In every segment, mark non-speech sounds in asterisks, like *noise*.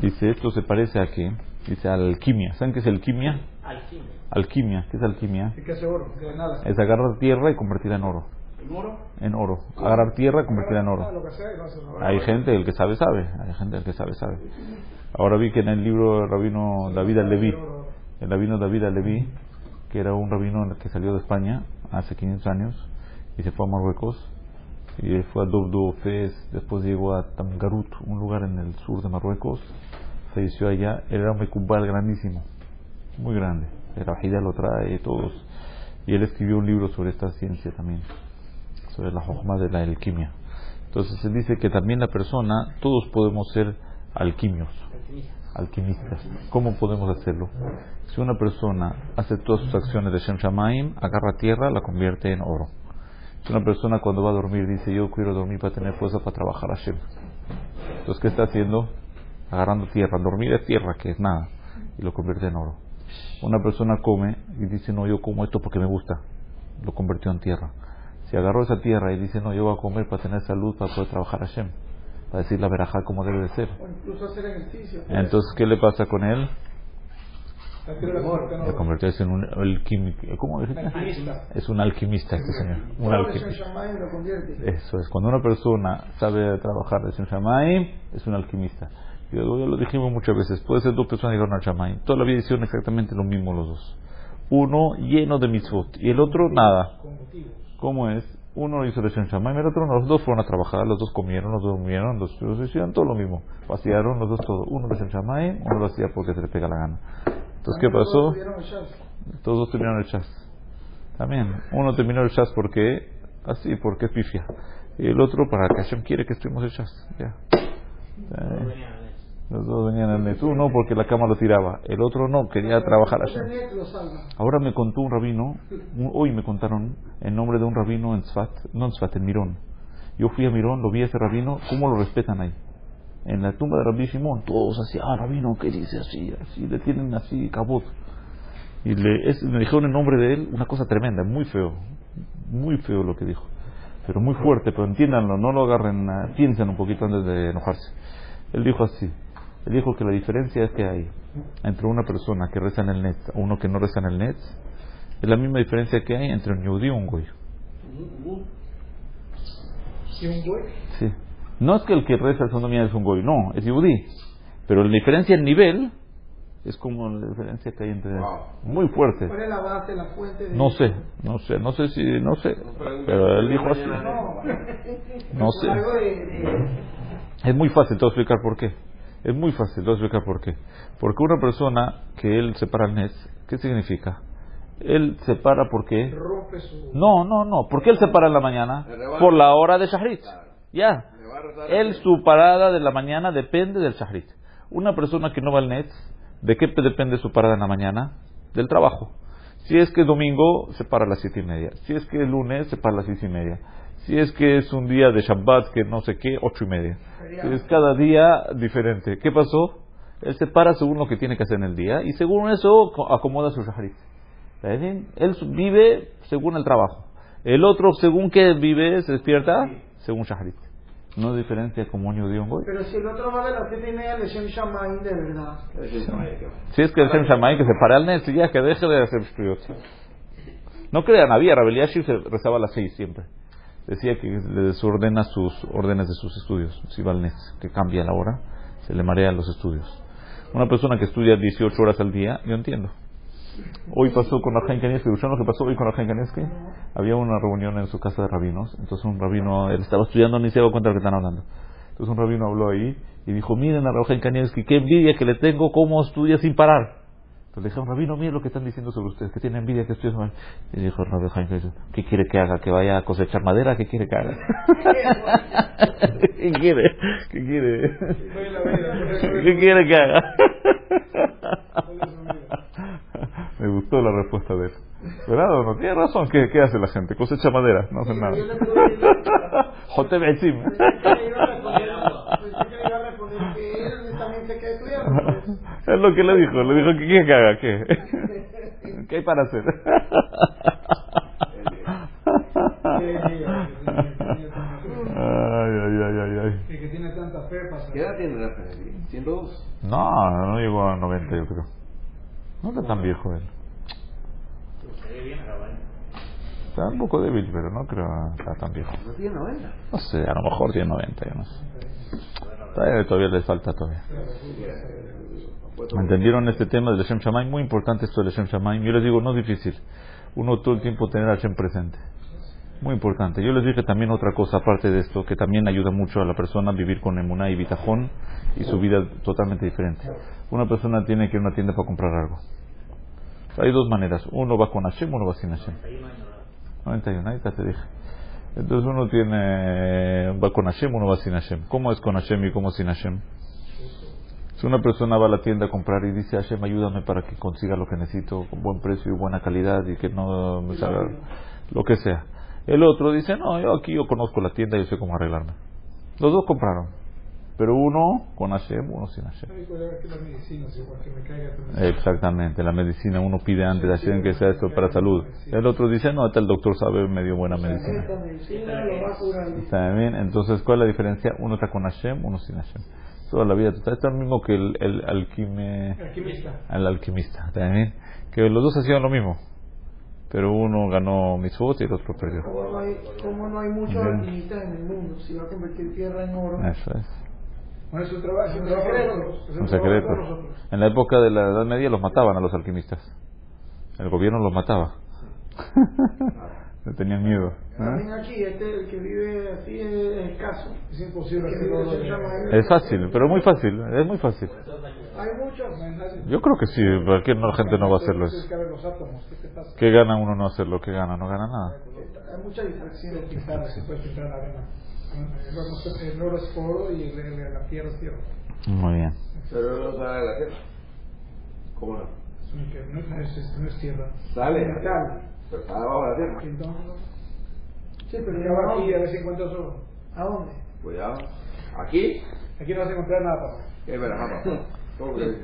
Dice, esto se parece a qué? Dice alquimia. ¿Saben qué es alquimia? Alquimia. Alquimia. ¿Qué es alquimia? ¿Y qué hace oro? De nada. Es agarrar tierra y convertirla en oro. ¿En oro? En oro. Agarrar tierra y convertirla en Ah, oro. lo que sea, y lo hace oro. Hay gente, el que sabe, sabe. Hay gente, el que sabe, sabe. Ahora vi que en el libro del rabino David al-Leví, el rabino David al-Leví, que era un rabino que salió de España hace 500 años y se fue a Marruecos y fue a Dobdo Fez, después llegó a Tamgarut, un lugar en el sur de Marruecos, falleció allá, Él era un mecubal grandísimo, muy grande, el Rajida lo trae, todos, y él escribió un libro sobre esta ciencia también, sobre la hojma de la alquimia. Entonces él dice que también la persona, todos podemos ser alquimios, alquimistas. ¿Cómo podemos hacerlo? Si una persona hace todas sus acciones de Shem Shamaim, agarra tierra, la convierte en oro. Una persona cuando va a dormir dice yo quiero dormir para tener fuerza para trabajar a Shem. Entonces, ¿qué está haciendo? Agarrando tierra. Dormir es tierra, que es nada, y lo convierte en oro. Una persona come y dice no, yo como esto porque me gusta. Lo convirtió en tierra. Si agarró esa tierra y dice no, yo voy a comer para tener salud, para poder trabajar a Shem. Para decir la verajá como debe de ser. O incluso hacer ejercicio. Entonces, ¿qué le pasa con él? Adquiere la muerte, en Se convirtió en un alquímico. ¿Cómo? Alquimista. Es un alquimista este señor. Un alquimista. Shamayim. Eso es. Cuando una persona sabe trabajar de Shem Shamaim, es un alquimista. Y luego ya lo dijimos muchas veces. Puede ser dos personas que llegaron al Shamaim. Toda la vida hicieron exactamente lo mismo los dos. Uno lleno de mitzvot y el otro nada. ¿Cómo es? Uno hizo el Shem Shamaim, el otro no. Los dos fueron a trabajar, los dos comieron, los dos durmieron, los dos hicieron todo lo mismo. Pasearon los dos todo. Uno de Shem Shamaim, uno lo hacía porque se le pega la gana. Entonces, ¿qué pasó? todos terminaron el chas. También. Uno terminó el chas porque, así, porque es pifia. Y el otro para que Hashem quiere que estemos el chas. Ya. Eh, Los dos venían al net. Uno porque la cama lo tiraba. El otro no, quería trabajar a Ese Hashem. net lo salva. Ahora me contó un rabino, un- hoy me contaron el nombre de un rabino en Tzfat, no en Tzfat, en Mirón. Yo fui a Mirón, lo vi a ese rabino, ¿cómo lo respetan ahí? En la tumba de Rabbi Shimon, todos así, ah, rabino, ¿qué dice así? Así, le tienen así, cabot. Y le, es- me dijeron el nombre de él, una cosa tremenda, muy feo, muy feo lo que dijo. Pero muy fuerte, pero entiéndanlo, no lo agarren, ah, piensen un poquito antes de enojarse. Él dijo así, él dijo que la diferencia que hay entre una persona que reza en el net a uno que no reza en el net es la misma diferencia que hay entre un yudí y un goy. Y un güey. Sí. No es que el que reza el segundo día es un goy, no, es yudí. Pero la diferencia en nivel es como la diferencia que hay entre... Muy fuerte. ¿Cuál es la base, la fuente? De... No sé, no sé, no sé si, no sé. Pero él dijo así. No. No sé. Es muy fácil, te voy a explicar por qué. Es muy fácil, te voy a explicar por qué. Porque una persona que él separa el net, ¿qué significa? Él separa porque... rompe su. No, no, no. ¿Por qué él se para en la mañana? Por la hora de Shahrit. Ya. Él, su parada de la mañana depende del Shahrit. Una persona que no va al net, ¿de qué depende su parada en la mañana? Del trabajo. Si es que es domingo, se para a las siete y media. Si es que es lunes, se para a las seis y media. Si es que es un día de Shabbat, que no sé qué, ocho y media. Es cada día diferente. ¿Qué pasó? Él se para según lo que tiene que hacer en el día y según eso co- acomoda su Shahrit. Él vive según el trabajo. El otro, según que vive, se despierta según Shahrit. No diferencia como un judío y un goy. Pero si el otro va de las siete y media de Shem Shamayim, de verdad. Si es que el Shem Shammai que se para al net, ya que deje de hacer shtriot. No crean, había Rabel Yashir se rezaba a las seis siempre. Decía que le desordena sus órdenes de sus estudios. Si va al net, que cambia la hora, se le marean los estudios. Una persona que estudia 18 horas al día, yo entiendo. Hoy pasó con Rajain Kanievski, ¿escucharon lo que pasó hoy con Rajain Kanievski? Había una reunión en su casa de rabinos, entonces un rabino, él estaba estudiando, ni se dio cuenta de lo que están hablando. Entonces un rabino habló ahí y dijo, miren a Rajain Kanievski, qué envidia que le tengo, cómo estudia sin parar. Entonces le dijeron, rabino, miren lo que están diciendo sobre usted, que tiene envidia que estudie sin parar. Y dijo el rabino Jaime Kanievski, ¿qué quiere que haga? ¿Que vaya a cosechar madera? ¿Qué quiere que haga? *laughs* ¿Qué quiere? ¿Qué quiere? ¿Qué quiere que haga? *laughs* Me gustó la respuesta de él. ¿Verdad o no? Tiene razón. ¿Qué, qué hace la gente? Cosecha madera, no hace Sí, nada. yo le pregunté- Jote Betzim. Pensé que *laughs* le iba a responder- pensé que le iba a responder que él también se queda estudiando. pues. Es lo que le dijo. Le dijo que quiere que haga. ¿Qué? *laughs* ¿Qué hay para hacer? Ay, ay, ay, ay, ay. que tiene tanta fe ¿Qué edad tiene Rafael? 102. No, no llegó a 90 yo creo. No está tan viejo él. Está un poco débil, pero no creo que está tan viejo. No tiene 90. No sé, a lo mejor tiene 90, yo no sé. Todavía, todavía le falta todavía. ¿Me entendieron este tema del Hashem Shamaim? Muy importante esto del Hashem Shamaim. Yo les digo, no es difícil. Uno todo el tiempo tener a Hashem presente. Muy importante. Yo les dije también otra cosa aparte de esto, que también ayuda mucho a la persona a vivir con emuná y bitajón y su vida totalmente diferente. Una persona tiene que ir a una tienda para comprar algo. Hay dos maneras. Uno va con Hashem, uno va sin Hashem. 91, ahí te dije. Entonces uno tiene, va con Hashem, uno va sin Hashem. ¿Cómo es con Hashem y cómo sin Hashem? Si una persona va a la tienda a comprar y dice, Hashem, ayúdame para que consiga lo que necesito con buen precio y buena calidad y que no me salga lo que sea. El otro dice, no, yo aquí yo conozco la tienda yo sé cómo arreglarme. Los dos compraron. Pero uno con Hashem, uno sin Hashem. Exactamente, la medicina uno pide antes de Hashem que sea esto para salud. El otro dice, no, hasta el doctor sabe medio buena medicina. ¿Está bien? Entonces, ¿cuál es la diferencia? Uno está con Hashem, uno sin Hashem. Toda la vida. Esto es lo mismo que el, el alquime, Alquimista. el alquimista. ¿Está bien? Que los dos hacían lo mismo. Pero uno ganó mitzvot y el otro perdió. Como no hay, como no hay muchos alquimistas en el mundo, si va a convertir tierra en oro. Eso es. Bueno, es un trabajo, es un trabajo. Es Un secreto. En la época de la Edad Media los mataban a los alquimistas. El gobierno los mataba. *laughs* Le tenían miedo. ¿eh? También aquí, este, el que vive así es escaso. Es imposible oro. Es fácil, pero muy fácil. Es muy fácil. Hay muchos. Yo creo que sí. ¿Por qué no, la gente no va a hacerlo eso? ¿qué gana uno no hacerlo? ¿Qué gana? No gana nada. Hay mucha diferencia. El oro, oro es oro y el- el- la tierra es tierra. Muy bien. Pero no sale de la tierra. ¿Cómo no? No, es, no es tierra. Sale. Metal. Pero está debajo de la tierra. Entonces, sí, pero ya va aquí a ver si encuentras oro. ¿A dónde? Cuidado. Aquí, Aquí no vas a encontrar nada, papá. es verajá, papá. *laughs* Todo lo que el-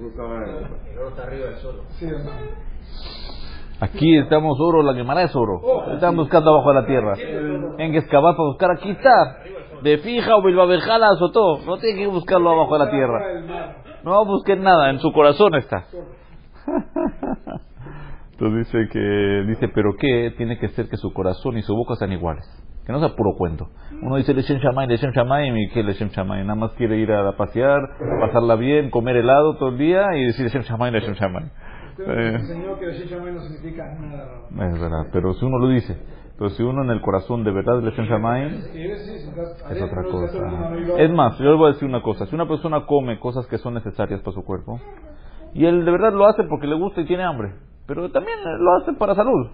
El oro está arriba del suelo. Sí, hermano. Aquí estamos oro, la Gemara es oro. Están buscando abajo de la tierra. En que excavar para buscar, aquí está. De fija o bilbabejala todo. No tiene que buscarlo abajo de la tierra. No busquen nada, en su corazón está. *laughs* Entonces dice que, dice, pero qué tiene que ser que su corazón y su boca sean iguales. Que no sea puro cuento. Uno dice Leshem Shamayim, Leshem Shamayim, y que Leshem Shamayim. Nada más quiere ir a pasear, pasarla bien, comer helado todo el día y decir Leshem Shamayim, Leshem Shamayim. Enseñó que no significa nada. Es verdad, pero si uno lo dice, pero si uno en el corazón de verdad sí, si estás es otra cosa. Es más, yo les voy a decir una cosa. Si una persona come cosas que son necesarias para su cuerpo, y él de verdad lo hace porque le gusta y tiene hambre, pero también lo hace para salud,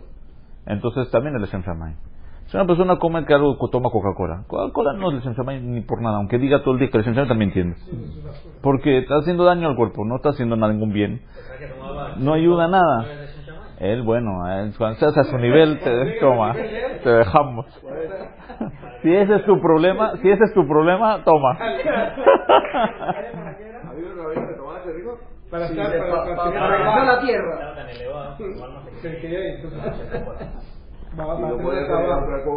entonces también es Leshem Shamayim. Si una persona come algo toma Coca-Cola, Coca-Cola no es Shamayim ni por nada, aunque diga todo el día que Leshem Shamayim también entiende. Porque está haciendo daño al cuerpo, no está haciendo nada, ningún bien. No ayuda a nada. Él, bueno, él, cuando estés a su nivel, te, toma, te dejamos. *laughs* Si ese es tu problema, si ese es tu problema, toma. ¿Había una vez que tomaba ese rico? Para estar, para, la tierra. Va, va, Y va, no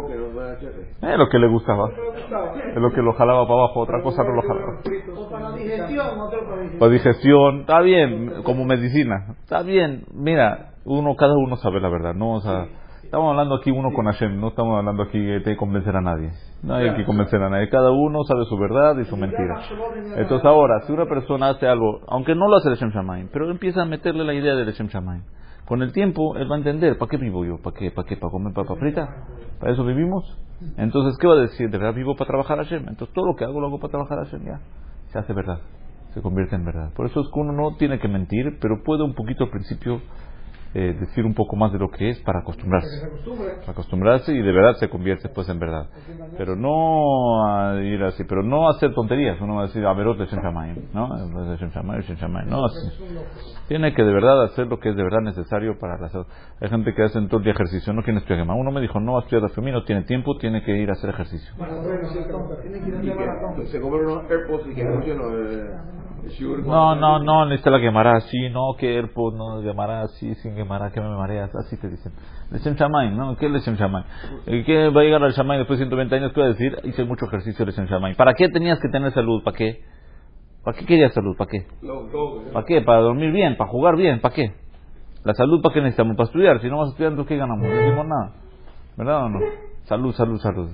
que. Es lo que le gustaba. Es lo que lo jalaba para abajo, otra cosa no lo jalaba. O para digestión, otro para digestión. Para digestión, está bien, como medicina. Está bien, mira, uno, cada uno sabe la verdad, no, o sea, estamos hablando aquí uno con Hashem, no estamos hablando aquí de que convencer a nadie. No hay que convencer a nadie, cada uno sabe su verdad y su mentira. Entonces ahora, si una persona hace algo, aunque no lo hace el Shem Shamayim, pero empieza a meterle la idea del Shem Shamayim, con el tiempo él va a entender, ¿para qué vivo yo? ¿Para qué? ¿Para qué? ¿Para comer papa frita? ¿Para eso vivimos? Entonces, ¿qué va a decir? ¿De verdad vivo para trabajar a Hashem? Entonces todo lo que hago lo hago para trabajar a Hashem, ya. Se hace verdad, se convierte en verdad. Por eso es que uno no tiene que mentir, pero puede un poquito al principio eh, decir un poco más de lo que es para acostumbrarse Se acostumbra. para acostumbrarse y de verdad se convierte pues en verdad. Pero no a ir así, pero no hacer tonterías. Uno va a decir, a ver, Leshem Shamayim, ¿no? No, así. Tiene que de verdad hacer lo que es de verdad necesario para la salud. Hay gente que hace todo el día ejercicio, no quiere estudiar Gemara. Uno me dijo, no va a estudiar la no tiene tiempo, tiene que ir a hacer ejercicio. Bueno, se compra unos AirPods y que escuchen No, no, no, necesita la Gemara así, no, que AirPod, no, Gemara así, sin Gemara, que me mareas, así te dicen. Leshem Shamayim, ¿no? ¿Qué es Leshem Shamayim? ¿Y ¿Qué va a llegar al Shamayim después de 120 años? ¿Qué va a decir? Hice mucho ejercicio Leshem Shamayim. ¿Para qué tenías que tener salud? ¿Para qué? ¿Para qué querías salud? ¿Para qué? ¿Para qué? ¿Para dormir bien? ¿Para jugar bien? ¿Para qué? La salud, ¿para qué necesitamos? Para estudiar. Si no vas a estudiar, entonces ¿qué ganamos? No hicimos nada. ¿Verdad o no? Salud, salud, salud.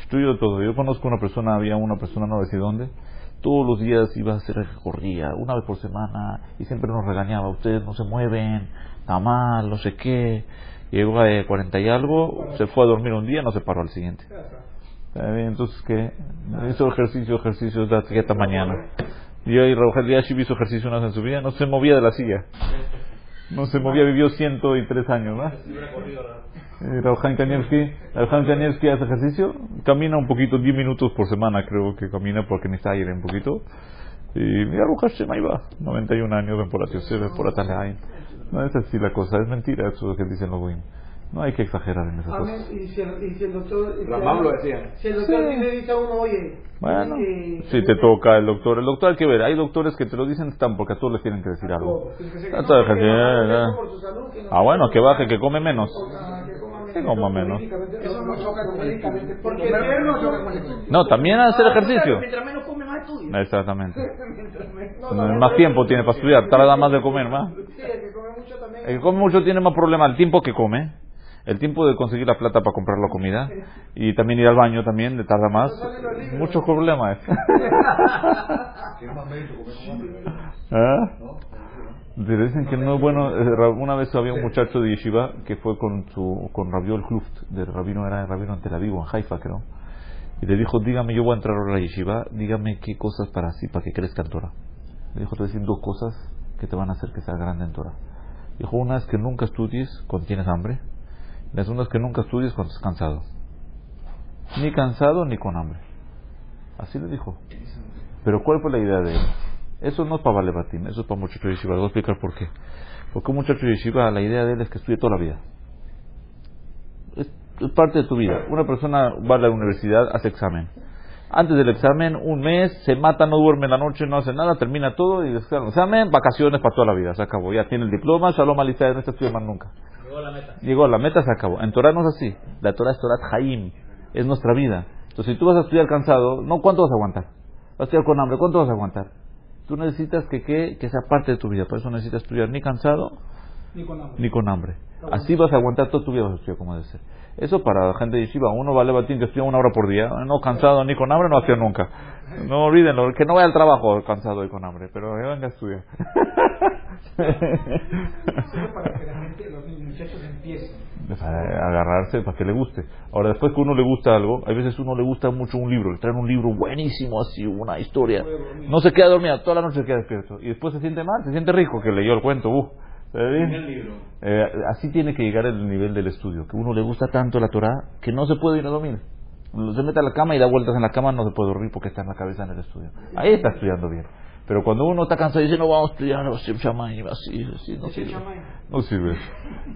Estudio todo. Yo conozco una persona, había una persona, no sé dónde, todos los días iba a hacer recorría, una vez por semana, y siempre nos regañaba, ustedes no se mueven, está mal, no sé qué. Llegó a eh, 40 y algo, se fue a dormir un día, no se paró al siguiente. Entonces, ¿qué? Hizo ejercicio, ejercicio, hasta mañana. Y hoy Raúl Yashiv hizo ejercicio una vez en su vida, no se movía de la silla. No se movía, vivió 103 años, ¿no? Eh, Raúl Kanievski, Raúl Kanievski hace ejercicio, camina un poquito, 10 minutos por semana creo que camina porque necesita aire un poquito. Y mira, Ruja Hashem, ahí va, 91 años, ven por Atiosef, ven por Atalain. No es así la cosa, es mentira eso que dicen los goyim. No hay que exagerar en esas Amén. cosas. Y si el, y si el doctor. Ramam el- lo decía. Si el doctor le dice a uno, oye. Bueno, eh, si te toca el doctor, el doctor hay que ver, hay doctores que te lo dicen están porque a todos les tienen que decir algo. No, no no- Ah, bueno, que baje, que come menos. Ah, que coma menos. Que coma menos. Eso no choca con médicamente. Porque el gobierno son- No, también hacer Ah, ejercicio. Mientras menos come, más estudia. *laughs* Exactamente. Mientras menos- Más tiempo tiene para estudiar, tarda más de comer, más. Sí, el que come mucho también. El que come mucho tiene más problema el tiempo que come, el tiempo de conseguir la plata para comprar la comida y también ir al baño también le tarda más. Muchos problemas. *laughs* Hambre. ¿Ah? Te dicen que no es bueno. eh, Una vez había un muchacho de Yeshiva que fue con su con Rabiol Kluft, de rabino era rabino en Tel Aviv, en Haifa creo, y le dijo, dígame, yo voy a entrar ahora a la Yeshiva, dígame qué cosas para así, para que crezca en Torah. Le dijo, te voy a decir dos cosas que te van a hacer que sea grande en Torah. Dijo, una es que nunca estudies cuando tienes hambre, la segunda que nunca estudies cuando estás cansado. Ni cansado ni con hambre. Así le dijo. Pero ¿cuál fue la idea de él? Eso no es para Valebatim, eso es para muchacho Yeshiva. Les voy a explicar por qué. Porque un muchacho Yeshiva, la idea de él es que estudie toda la vida. Es, parte de tu vida. Una persona va a la universidad, hace examen. Antes del examen, un mes, se mata, no duerme en la noche, no hace nada, termina todo y después del examen, vacaciones para toda la vida, se acabó. Ya tiene el diploma, Shalom Alisai, no está estudiando más nunca. Llegó a la meta. Llegó a la meta, se acabó. En Torah no es así. La Torah es Torah Haim. Es nuestra vida. Entonces, si tú vas a estudiar cansado, no, ¿cuánto vas a aguantar? Vas a estudiar con hambre, ¿cuánto vas a aguantar? Tú necesitas que, que, que sea parte de tu vida. Por eso necesitas estudiar ni cansado Ni con hambre. ni con hambre. Así vas a aguantar toda tu vida, vas a estudiar como debe ser. Eso para la gente de Yeshiva. Uno vale batín que estudia una hora por día. No cansado ni con hambre, no hacía nunca. No olvídenlo, que no vaya al trabajo cansado y con hambre, pero que venga a estudiar. Solo para que la gente, los muchachos empiecen. Para agarrarse para que le guste. Ahora, después que uno le gusta algo, hay veces uno le gusta mucho un libro, le traen un libro buenísimo, así, una historia. No se queda dormido, toda la noche se queda despierto. Y después se siente mal, se siente rico que leyó el cuento. Uh, Eh, así tiene que llegar el nivel del estudio, que uno le gusta tanto la Torah que no se puede ir a dormir. Se mete a la cama y da vueltas en la cama, no se puede dormir porque está en la cabeza en el estudio. Ahí está estudiando bien. Pero cuando uno está cansado y dice, no vamos a estudiar, no, Shem Shamayim", así, así, no sirve. No sirve.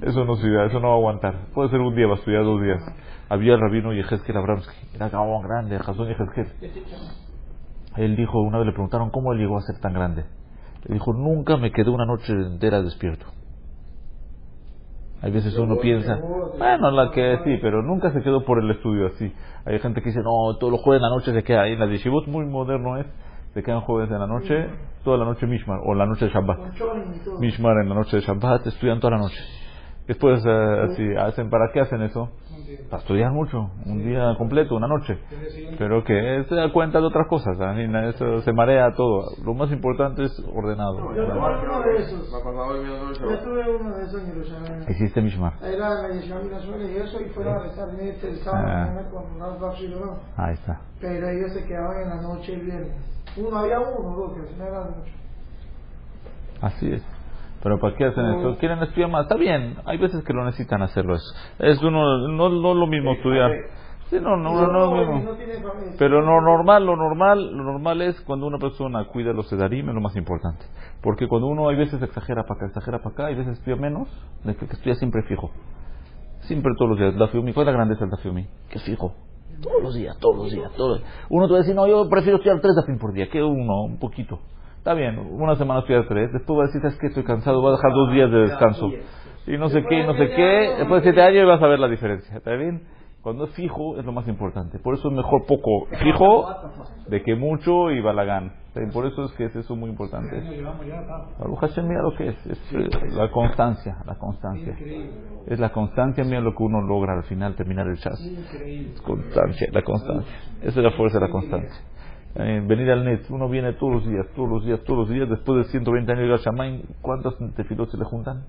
Eso no sirve, eso no va a aguantar. Puede ser un día, va a estudiar dos días. Había el rabino Yehezkel Abramsky, era grande, Jason Yehezkel. Él dijo, una vez le preguntaron cómo él llegó a ser tan grande. Le dijo, nunca me quedé una noche entera despierto. Hay veces uno piensa, bueno, la que sí, pero nunca se quedó por el estudio así. Hay gente que dice, no, todos los jueves en la noche se queda ahí. En la yeshivot muy moderno es, se quedan jueves en la noche, toda la noche Mishmar, o la noche de Shabbat. Mishmar en la noche de Shabbat, estudian toda la noche. Después, eh, así, hacen, ¿para qué hacen eso? Para estudiar mucho, un día completo, una noche. Pero que se da cuenta de otras cosas, ¿ah? Y na- eso se marea todo. Lo más importante es ordenado. Yo tuve uno de esos. Yo tuve uno de esos en Jerusalén. Hiciste Mishmar. Ahí era la Yeshiva Mirazuela y eso, y fueron a rezar el sábado Ah. con Ahí está. Pero ellos se quedaban en la noche el viernes. Uno, había uno, dos, que al final eran muchos. Así es. Pero ¿para qué hacen eso? ¿Quieren estudiar más? Está bien. Hay veces que lo necesitan hacerlo eso. Es uno, no, no lo mismo estudiar. Sí, no, no, no, no, es lo mismo. no. Pero lo normal, lo normal, lo normal es cuando una persona cuida los sedarim, es lo más importante. Porque cuando uno hay veces exagera para acá, exagera para acá, hay veces estudia menos, de que, que estudia siempre fijo. Siempre todos los días. Dafiumi, ¿cuál es la grandeza del Dafiumi? Que fijo. Todos los días, todos los días, todos. Uno te va a decir, no, yo prefiero estudiar tres Dafim por día, que uno, un poquito. Está bien, una semana estudiar tres, después va a decir, ¿sabes qué? Estoy cansado, voy a dejar dos días de descanso. Y no sé qué, y no sé qué. Después de siete años vas a ver la diferencia. ¿Está bien? Cuando es fijo es lo más importante. Por eso es mejor poco fijo de que mucho y balagán. Por eso es que es eso muy importante. Baruch Hashem, mira lo que es, es eh, la constancia, la constancia. Es la constancia, mira lo que uno logra al final terminar el chas. Increíble. Constancia, la constancia. Esa es la fuerza de la constancia. Eh, venir al net, uno viene todos los días, todos los días, todos los días, después de 120 años de Shammai, ¿cuántos tefilos se le juntan?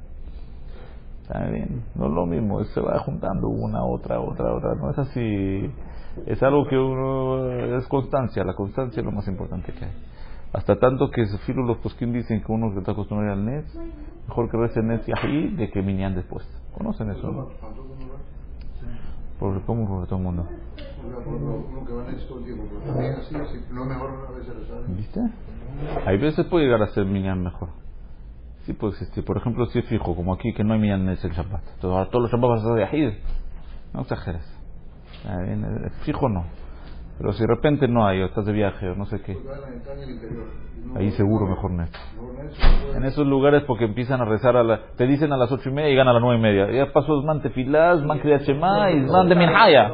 Está bien, no es lo mismo, se va juntando una, otra, otra, otra, no es así, es algo que uno, es constancia, la constancia es lo más importante que hay. Hasta tanto que filo los posquín dicen que uno que está acostumbrado al net, mejor que rece net y de que minyan después. ¿Conocen eso? no? Por cómo por todo el mundo. Es. ¿Viste? Hay veces puede llegar a ser minyan mejor. Sí puede existir. Por ejemplo, si es fijo, como aquí, que no hay minyan en el Shabbat. Entonces, ahora todos los Shabbat vas a hacer de Yahid. No exageres. Eh, Fijo no. Pero si de repente no hay, o estás de viaje, o no sé qué. No- Ahí seguro mejor no puede- En esos lugares porque empiezan a rezar a la, te dicen a las ocho y media y ganan a las nueve y media. Ya pasó man tefilás, man kriyat shema y man de minhaya.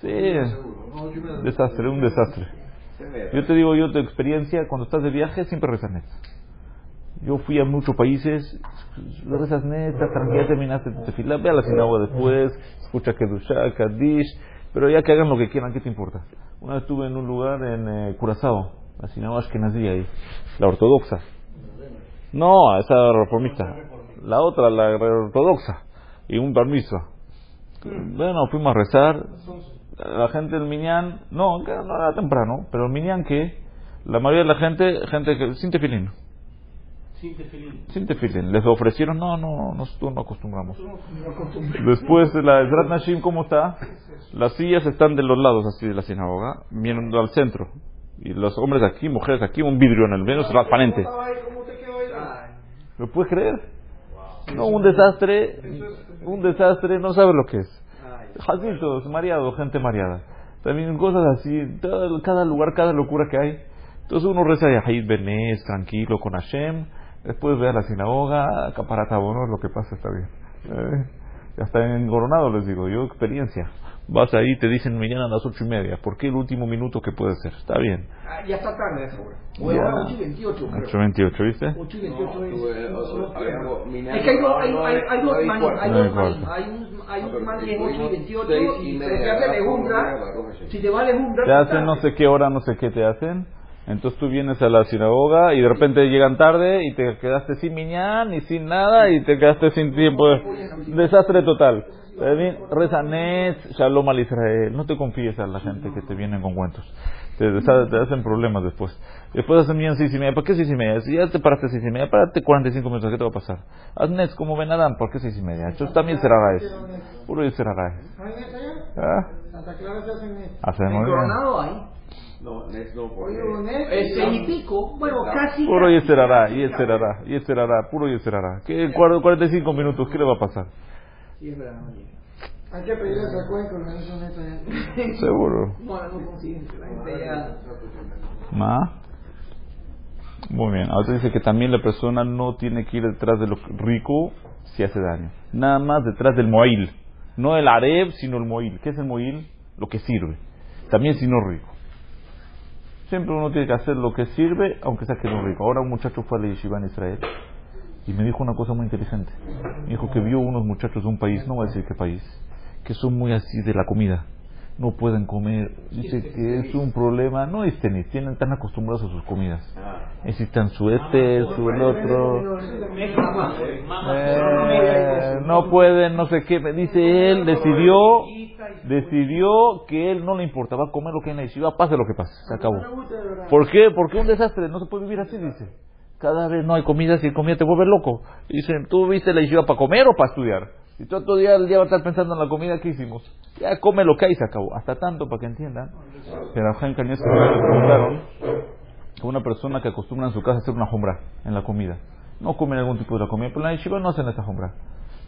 Sí, desastre, un desastre. Yo te digo, yo tu experiencia, cuando estás de viaje siempre rezas net. Yo fui a muchos países, lo rezas net, estás tranquila, terminaste tu tefilá, ve a la sinagoga después, escucha Kedushá, Kaddish, pero ya que hagan lo que quieran, ¿qué te importa? Una vez estuve en un lugar en eh, Curazao, la sinagoga Ashkenazí ahí, la ortodoxa. No, esa reformista. La otra, la ortodoxa. Y un permiso. Bueno, fuimos a rezar. La gente del Minyan, no, no era temprano, pero el Minyan que la mayoría de la gente, gente que sin tefilín. Sin tefilín. Sin tefilín. Les ofrecieron, no, no, nosotros no acostumbramos. Después, la Ezrat Nashim, ¿cómo está? Las sillas están de los lados así de la sinagoga, viendo al centro. Y los hombres aquí, mujeres aquí, un vidrio en el medio transparente. ¿Lo puedes creer? No, un desastre, un desastre, no sabe lo que es. Jacitos, mareados, gente mareada. También cosas así, todo- cada lugar, cada locura que hay. Entonces uno reza Yahid Benés, tranquilo, con Hashem. Después ve a la sinagoga, caparata bueno, lo que pasa está bien. Eh, ya está engoronado, les digo, yo experiencia. Vas ahí, te dicen mañana a las ocho y media. ¿Por qué el último minuto que puede ser? Está bien. Ah, ya está tarde esa hora. Bueno, ahora 8 y 28, creo. 8.28, ¿viste? 8 y 28 es. Es que hay dos, hay, dos un, es 8 y fuimos 28 seis y y se hace hora, Si te va te hacen no sé qué hora, no sé qué te hacen. Entonces tú vienes a la sinagoga y de repente llegan tarde y te quedaste sin miñán y sin nada y te quedaste sin tiempo. Desastre total. También Reza Net, Shalom al Israel. No te confíes a la gente que te vienen con cuentos. Te, te hacen problemas después. Después hacen miñán seis y media. ¿Por qué seis y media? Si ya te paraste seis y media, párate 45 minutos. ¿Qué te va a pasar? Haz Net como Ben Adam. ¿Por qué seis y media? Esto también será Gaes. Puro y será. ¿Ah? Santa Clara se hacen En bien. No, Nes no, porque... Es seis y pico. Bueno, casi. Puro y esperará, casi, y esperará, y esperará, puro y esperará. ¿Qué? Cuar- 45 minutos, ¿qué le va a pasar? Sí, es verdad, no. Hay que pedirle a cuenta neta ya. Seguro. No, no consiguen. La gente ya. ¿Ma? Muy bien. Ahora dice que también la persona no tiene que ir detrás de lo rico si hace daño. Nada más detrás del moil. No el areb, sino el moil. ¿Qué es el moil? Lo que sirve. También si no rico. Siempre uno tiene que hacer lo que sirve, aunque sea que no rico. Ahora un muchacho fue a la yeshiva en Israel y me dijo una cosa muy inteligente. Me dijo que vio unos muchachos de un país, no voy a decir qué país, que son muy así de la comida. No pueden comer. Dice que es un problema. No es tenis, tienen tan acostumbrados a sus comidas. Necesitan su este, su el otro. Eh, no pueden, no sé qué. Me dice él, decidió, decidió que él no le importaba comer lo que hay en la yeshiva, pase lo que pase. Se acabó. ¿Por qué? Porque un desastre, no se puede vivir así, dice. Cada vez no hay comida, si hay comida te vuelve loco. Dicen, ¿tú viste la yeshiva para comer o para estudiar? Si tú todo el día, el día vas a estar pensando en la comida que hicimos, ya come lo que hay y se acabó. Hasta tanto, para que entiendan, que a Jaime le preguntaron que una persona que acostumbra en su casa a hacer una jumbra en la comida, no comen algún tipo de la comida, pero en la yeshiva no hacen esa jumbra.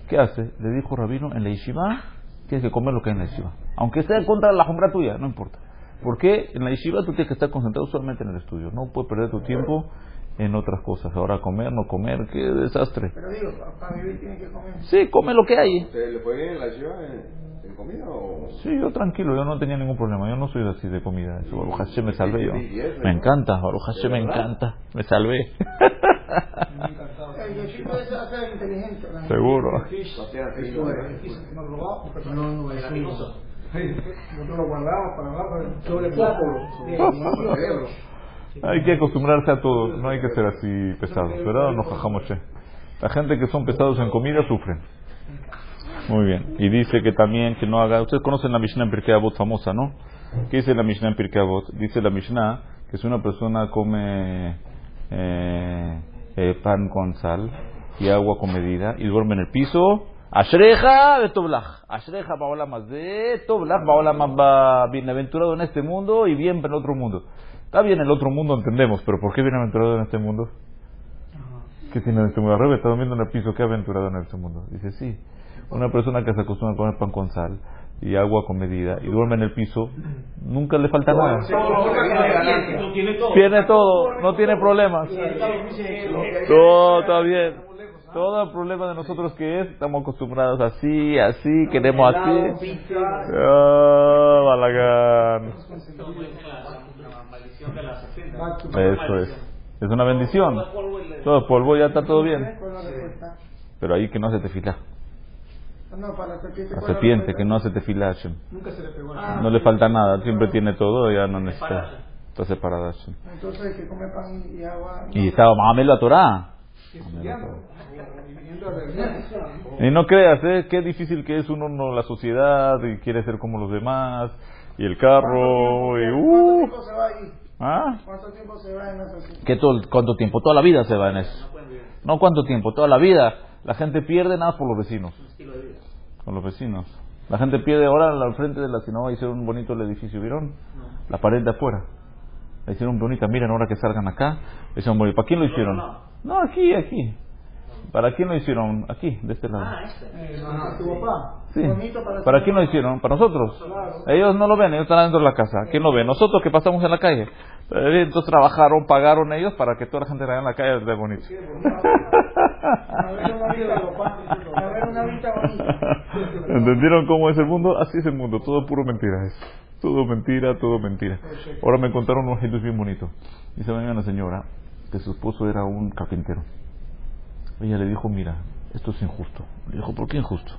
¿Qué hace? Le dijo Rabino, en la yeshiva tienes que comer lo que hay en la yeshiva. Aunque sea contra la jumbra tuya, no importa. Porque en la yeshiva tú tienes que estar concentrado solamente en el estudio. No puedes perder tu tiempo en otras cosas. Ahora comer, no comer, qué desastre. Pero digo, pa- para vivir tiene que comer. Sí, come lo que hay. ¿Usted le fue bien en la ciudad en, en comida o...? Sí, yo tranquilo, yo no tenía ningún problema. Yo no soy así de comida. Eso, Baruch Hashem, me salvé yo. Me encanta, Baruch Hashem, me encanta. Me salvé. Seguro. Nos robamos, pero No, no, eso no. nosotros lo guardamos para abajo, sobre poco. Hay que acostumbrarse a todo, no hay que ser así pesados, ¿verdad? No jajamos. La gente que son pesados en comida sufren. Muy bien. Y dice que también que no haga. Ustedes conocen la Mishnah en Pirkei Avot famosa, ¿no? ¿Qué dice la Mishnah en Pirkei Avot? Dice la Mishnah que si una persona come eh, eh, pan con sal y agua con medida y duerme en el piso, Ashreja de Toblach. Ashreja más de Toblach, va bienaventurado en este mundo y bien en el otro mundo. Está bien en el otro mundo, entendemos, pero ¿por qué bienaventurado en este mundo? ¿Qué tiene en este mundo? Arriba está durmiendo en el piso, ¿qué aventurado en este mundo? Dice, sí. Una persona que se acostumbra a comer pan con sal y agua con medida y duerme en el piso, nunca le falta nada. Tiene todo. No tiene problemas. Todo está bien. Todo el problema de nosotros que es, estamos acostumbrados así, así, queremos así. Ah, balagán. La maldición de las 60. Eso es. Es una bendición. Todo polvo, ya está todo bien. Pero ahí que no hace tefilá. No, para la serpiente. La ¿cuál es serpiente que no hace tefilá, Hashem. Nunca se le pegó Ah. No le falta nada, siempre tiene todo, ya no necesita. Está separada. Hashem. Entonces el que come pan y agua. Y estaba Mahamelo a Torah. Y no creas, ¿eh? qué difícil que es uno no, la sociedad y quiere ser como los demás y el carro y ¿Cuánto uh, tiempo se va ahí? ¿ah? ¿Cuánto tiempo se va en esa ¿Qué todo, ¿Cuánto tiempo? Toda la vida se va en eso. No cuánto tiempo, toda la vida. La gente pierde nada por los vecinos. Con los vecinos. La gente pierde ahora al frente de la sinagoga hicieron un bonito el edificio, ¿vieron? La pared de afuera. La hicieron bonita, miren ahora que salgan acá. le hicieron bonito. ¿Para quién lo hicieron? No, aquí, aquí. ¿Para quién lo hicieron? Aquí, de este lado. tu papá. Sí. Bonito para ¿Para quién lo hicieron? ¿Para nosotros? Ellos no lo ven, ellos están adentro de la casa. ¿Quién lo ve? Nosotros que pasamos en la calle. Eh, Entonces trabajaron, pagaron ellos para que toda la gente en la calle esté bonito. Bonita. ¿Entendieron cómo es el mundo? Así es el mundo, todo puro mentira es. Todo mentira, todo mentira. Ahora me contaron unos ejemplos bien bonitos. Dice, venga una señora que su esposo era un carpintero. Ella le dijo, mira, esto es injusto. Le dijo, ¿por qué injusto?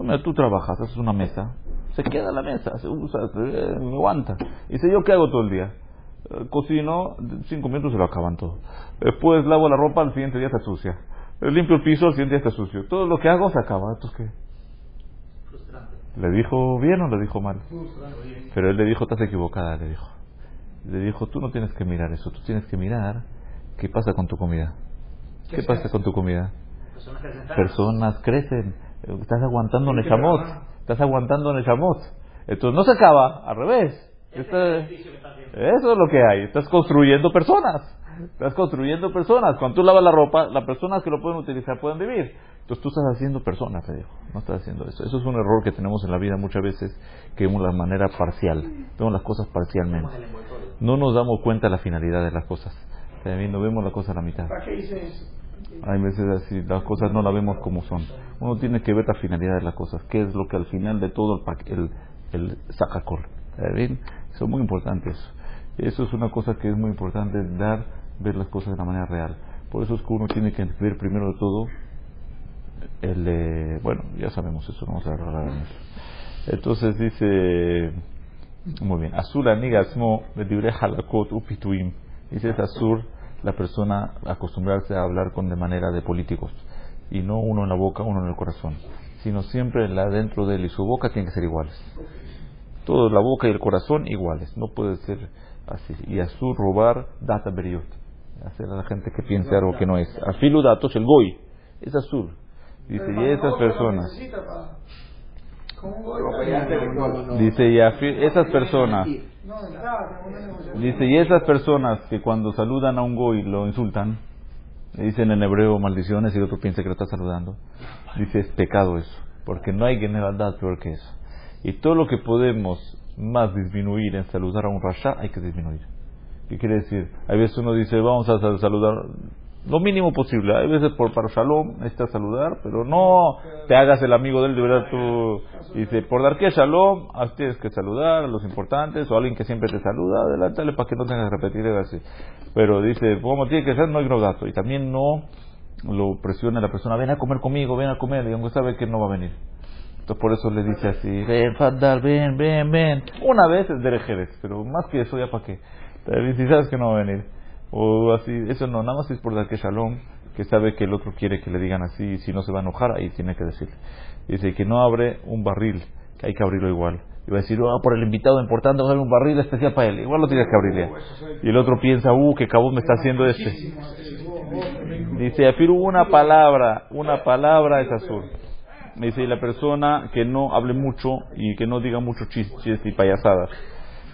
Mira, tú trabajas, haces una mesa, se queda la mesa, se usa, se eh, aguanta. Dice, ¿yo qué hago todo el día? Eh, Cocino, cinco minutos se lo acaban todo. Después lavo la ropa, al siguiente día está sucia. Eh, Limpio el piso, al siguiente día está sucio. Todo lo que hago se acaba. ¿Entonces qué? ¿Le dijo bien o le dijo mal? Pero él le dijo, estás equivocada, le dijo. Le dijo, tú no tienes que mirar eso, tú tienes que mirar qué pasa con tu comida. ¿Qué pasa con tu comida? Personas Personas crecen, estás aguantando Neshamot, estás aguantando Neshamot. Entonces no se acaba, al revés. Eso es lo que hay, estás construyendo personas. Estás construyendo personas. Cuando tú lavas la ropa, las personas que lo pueden utilizar pueden vivir. Entonces tú estás haciendo personas, le dijo. No estás haciendo eso. Eso es un error que tenemos en la vida muchas veces, que vemos la manera parcial. Vemos las cosas parcialmente. No nos damos cuenta de la finalidad de las cosas. También no vemos la cosa a la mitad. Hay veces así, las cosas no las vemos como son. Uno tiene que ver la finalidad de las cosas, qué es lo que al final de todo el, el, el sacacol. Es muy importante eso. Es una cosa que es muy importante, dar, ver las cosas de la manera real. Por eso es que uno tiene que ver primero de todo el, eh, bueno, ya sabemos eso, vamos a hablar en eso. Entonces dice, muy bien, Azur anigasmo libre halakot upituim. Dice es Azur, la persona acostumbrarse a hablar con de manera de políticos. Y no uno en la boca, uno en el corazón. Sino siempre la dentro de él y su boca tienen que ser iguales. Todo la boca y el corazón iguales. No puede ser así. Y Azur robar data beriot. Hacer a la gente que piense algo que no es. Afilu datos el goy. Es Azur. Dice, y esas personas. Dice, y esas personas. Dice, y esas personas que cuando saludan a un goy lo insultan, le dicen en hebreo maldiciones y el otro piensa que lo está saludando. Dice, es pecado eso, porque no hay generalidad peor que eso. Y todo lo que podemos más disminuir en saludar a un rasha, hay que disminuir. ¿Qué quiere decir? Hay veces uno dice, vamos a sal- saludar lo mínimo posible. Hay veces por para shalom necesitas saludar, pero no te hagas el amigo de él, de verdad tú. Dice, por dar que shalom, tienes que saludar a los importantes o a alguien que siempre te saluda, adelántale para que no tengas que repetir así. Pero dice, ¿cómo tiene que ser? No ignorato. Y también no lo presiona la persona, ven a comer conmigo, ven a comer, y aunque sabe que no va a venir. Entonces por eso le dice así, ven, Fadal, ven, ven, ven. Una vez es derejeres, pero más que eso ya para qué. Dice, sabes que no va a venir. O así, eso no, nada más es por dar que shalom, que sabe que el otro quiere que le digan así, y si no se va a enojar, ahí tiene que decirle. Dice que no abre un barril, que hay que abrirlo igual. Y va a decir, ah, por el invitado importante, va a un barril especial para él. Igual lo tienes que abrir ya. Y el otro piensa, uh, que cabo me está haciendo este. Dice, una palabra, una palabra es azul. Me dice, y la persona que no hable mucho y que no diga muchos chistes y payasadas.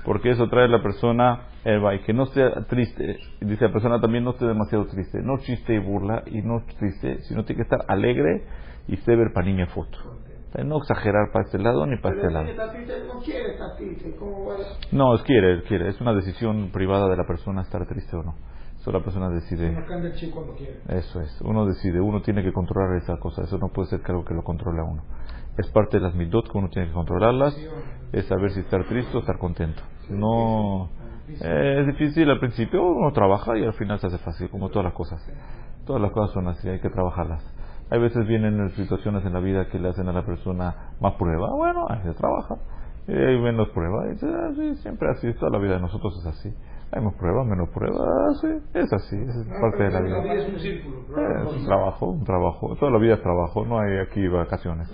Porque eso trae a la persona, y que no esté triste. Dice la persona también no esté demasiado triste. No chiste y burla y no triste, sino tiene que estar alegre y sever panimia foto. O sea, No exagerar para este lado ni para este Pero lado. está triste, no quiere estar triste. ¿Cómo va a No, es quiere. Es una decisión privada de la persona estar triste o no. Eso la persona decide. No cambia el chip cuando quiere. Eso es, uno decide, uno tiene que controlar esa cosa, eso no puede ser que algo que lo controle a uno. Es parte de las midot que uno tiene que controlarlas, es saber si estar triste o estar contento. No, eh, es difícil al principio, uno trabaja y al final se hace fácil, como todas las cosas. Todas las cosas son así, hay que trabajarlas. Hay veces vienen situaciones en la vida que le hacen a la persona más prueba, bueno, ahí se trabaja, y hay menos prueba, y "Ah, sí, siempre así, toda la vida de nosotros es así. Hay más pruebas, menos pruebas, sí, es así, es parte de la vida. La vida es un círculo. Es un trabajo, un trabajo. Toda la vida es trabajo, no hay aquí vacaciones.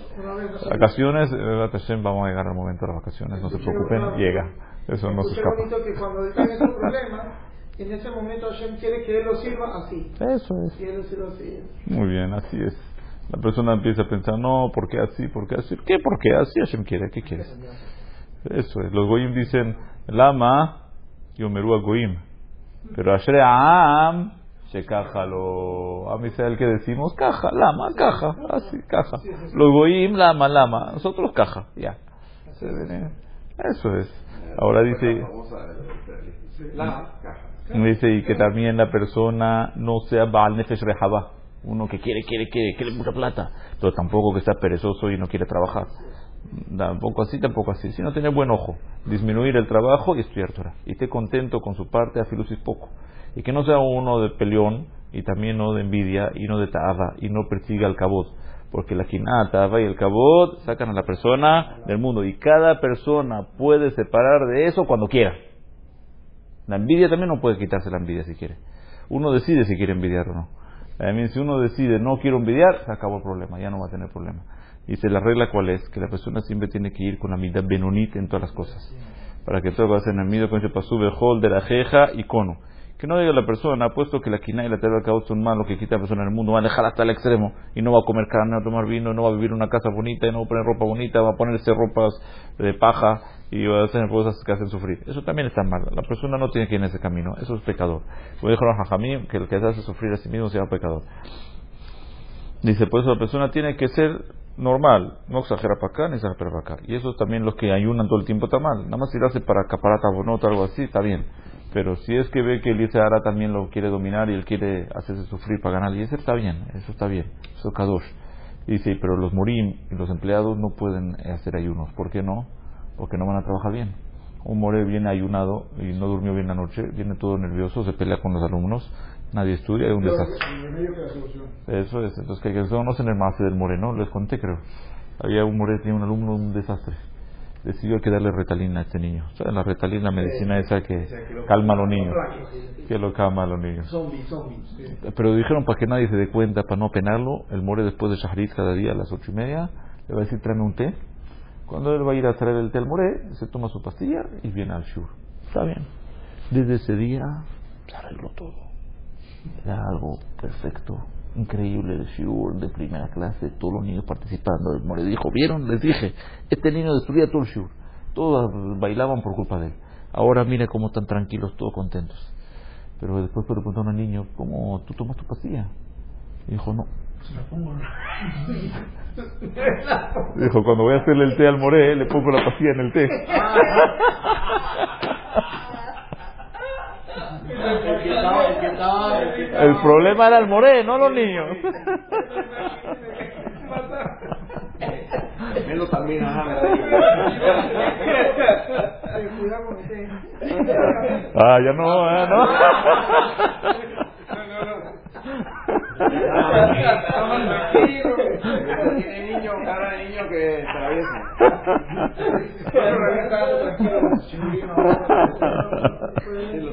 Vacaciones, eh, vamos a llegar al momento de las vacaciones, no se preocupen, llega. Eso no se escapa. bonito que cuando están esos problemas, en ese momento Hashem quiere que él lo sirva así. Eso es. Quiere decirlo así. Muy bien, así es. La persona empieza a pensar, no, ¿por qué así? ¿Por qué así? ¿Qué? ¿Por qué así? Hashem quiere, ¿qué quieres? Eso es. Los goyim dicen, lama, yomeru. Pero ashre am, se lo A mí sea el que decimos, caja, lama, caja, así, caja. Los goyim, lama, lama. Nosotros caja, ya. Eso es. Ahora dice, caja. dice y que también la persona no sea Baal Nefesh Rehaba. Uno que quiere, quiere, quiere, quiere mucha plata, pero tampoco que está perezoso y no quiere trabajar. Tampoco así, tampoco así. Sino tener buen ojo, disminuir el trabajo y estudiar Torah. Y esté contento con su parte, afilusis poco. Y que no sea uno de peleón, y también no de envidia, y no de ta'aba, y no persiga el cabot. Porque la quiná, ta'aba y el cabot sacan a la persona del mundo. Y cada persona puede separar de eso cuando quiera. La envidia también no puede quitarse la envidia si quiere. Uno decide si quiere envidiar o no. Mí, si uno decide no quiero envidiar, se acabó el problema, ya no va a tener problema. Dice, la regla cuál es? Que la persona siempre tiene que ir con la mitad benonit en todas las cosas. Para que todo ser en el mido con pasú, bejol, de la jeja y cono. Que no diga la persona, puesto que la quina y la tela del son malos que quita a la persona en el mundo, va a dejar hasta el extremo y no va a comer carne, no va a tomar vino, no va a vivir en una casa bonita, y no va a poner ropa bonita, va a ponerse ropas de paja y va a hacer cosas que hacen sufrir. Eso también está mal. La persona no tiene que ir en ese camino. Eso es pecador. Como dijo Jajamim, que el que se hace sufrir a sí mismo se llama pecador. Dice, por eso la persona tiene que ser normal, no exagera para acá ni exagera para acá. Y eso también los que ayunan todo el tiempo está mal. Nada más si lo hace para caparata bonota o algo así, está bien. Pero si es que ve que el Ara también lo quiere dominar y él quiere hacerse sufrir para ganar, y ese está bien, eso está bien, eso es kadosh. Dice, pero los morim y los empleados no pueden hacer ayunos. ¿Por qué no? Porque no van a trabajar bien. Un more viene ayunado y no durmió bien la noche, viene todo nervioso, se pelea con los alumnos, nadie estudia, es un desastre. Eso es, entonces que no en el máster del Moreno, les conté creo. Había un More, tenía un alumno, un desastre. Decidió que darle retalina a este niño. O sea, la retalina, la medicina esa que calma a los niños. Que lo calma a los niños. Pero dijeron para que nadie se dé cuenta, para no penarlo, el More después de Shaharit cada día a las ocho y media, le va a decir tráeme un té. Cuando él va a ir a traer el té al More, se toma su pastilla y viene al Shur. Está bien. Desde ese día se arregló todo. Era algo perfecto, increíble de Shur, de primera clase, todos los niños participando. El More dijo, ¿vieron? Les dije, este niño destruía todo el Shur. Todos bailaban por culpa de él. Ahora mira cómo están tranquilos, todos contentos. Pero después preguntaron al niño, ¿cómo tú tomas tu pastilla? Y dijo, no. Se la pongo. *laughs* Dijo, cuando voy a hacerle el té al More, le pongo la pastilla en el té. *laughs* El problema era el moré, no los niños. *laughs* Melo también, ajá. Ah, ya no, ya no. Tiene niño, cara de niño que. Pero lo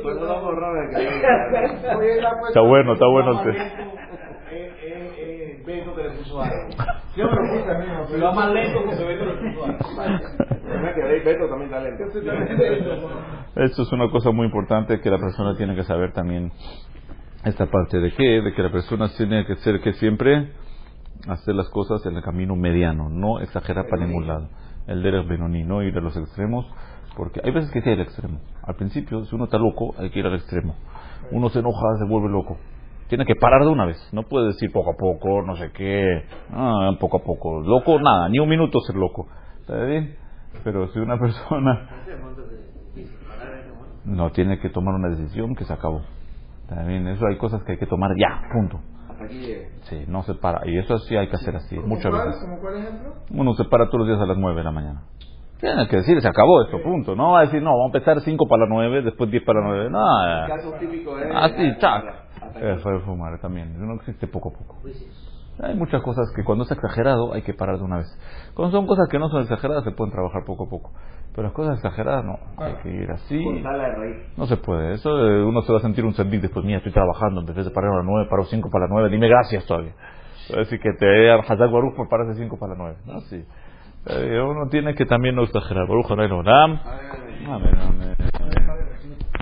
pues- Está bueno, está bueno. Beto que le puso algo. Yo me lo puse a mí, no, Si va más lento, porque Beto le puso algo. Beto también está lento. Esto es una cosa muy importante que la persona tiene que saber también. Esta parte de qué, de que la persona tiene que ser que siempre hacer las cosas en el camino mediano, no exagerar para ningún lado. El derech benoni, no ir a los extremos, porque hay veces que sí hay el extremo. Al principio, si uno está loco, hay que ir al extremo. Uno se enoja, se vuelve loco. Tiene que parar de una vez. No puede decir poco a poco, no sé qué. Ah, poco a poco. Loco, nada, ni un minuto ser loco. ¿Está bien? Pero si una *laughs* persona no tiene que tomar una decisión que se acabó. ¿Está bien? Eso hay cosas que hay que tomar ya, punto. Hasta aquí llegué. Sí, no se para. Y eso sí hay que hacer así, muchas ¿Cuál? veces. ¿Como cuál ejemplo? Uno se para todos los días a las 9 de la mañana. Tiene que decir, se acabó esto, punto. No va a decir, no, vamos a empezar 5 para las 9, después 10 para las 9. No, El caso típico es. así, chac. Eso de fumar también. No existe poco a poco. Hay muchas cosas que cuando es exagerado hay que parar de una vez. Cuando son cosas que no son exageradas se pueden trabajar poco a poco. Pero las cosas exageradas no. Hay que ir así. No se puede. Eso eh, uno se va a sentir un sentir después. Mira, estoy trabajando. En vez de parar a las 9, paro 5 para las 9. Dime gracias todavía. Decir, que te dé Hazak Baruch por pararse 5 para las 9. ¿no? Sí. Eh, uno tiene que también no exagerar. Baruch. Amén, amén.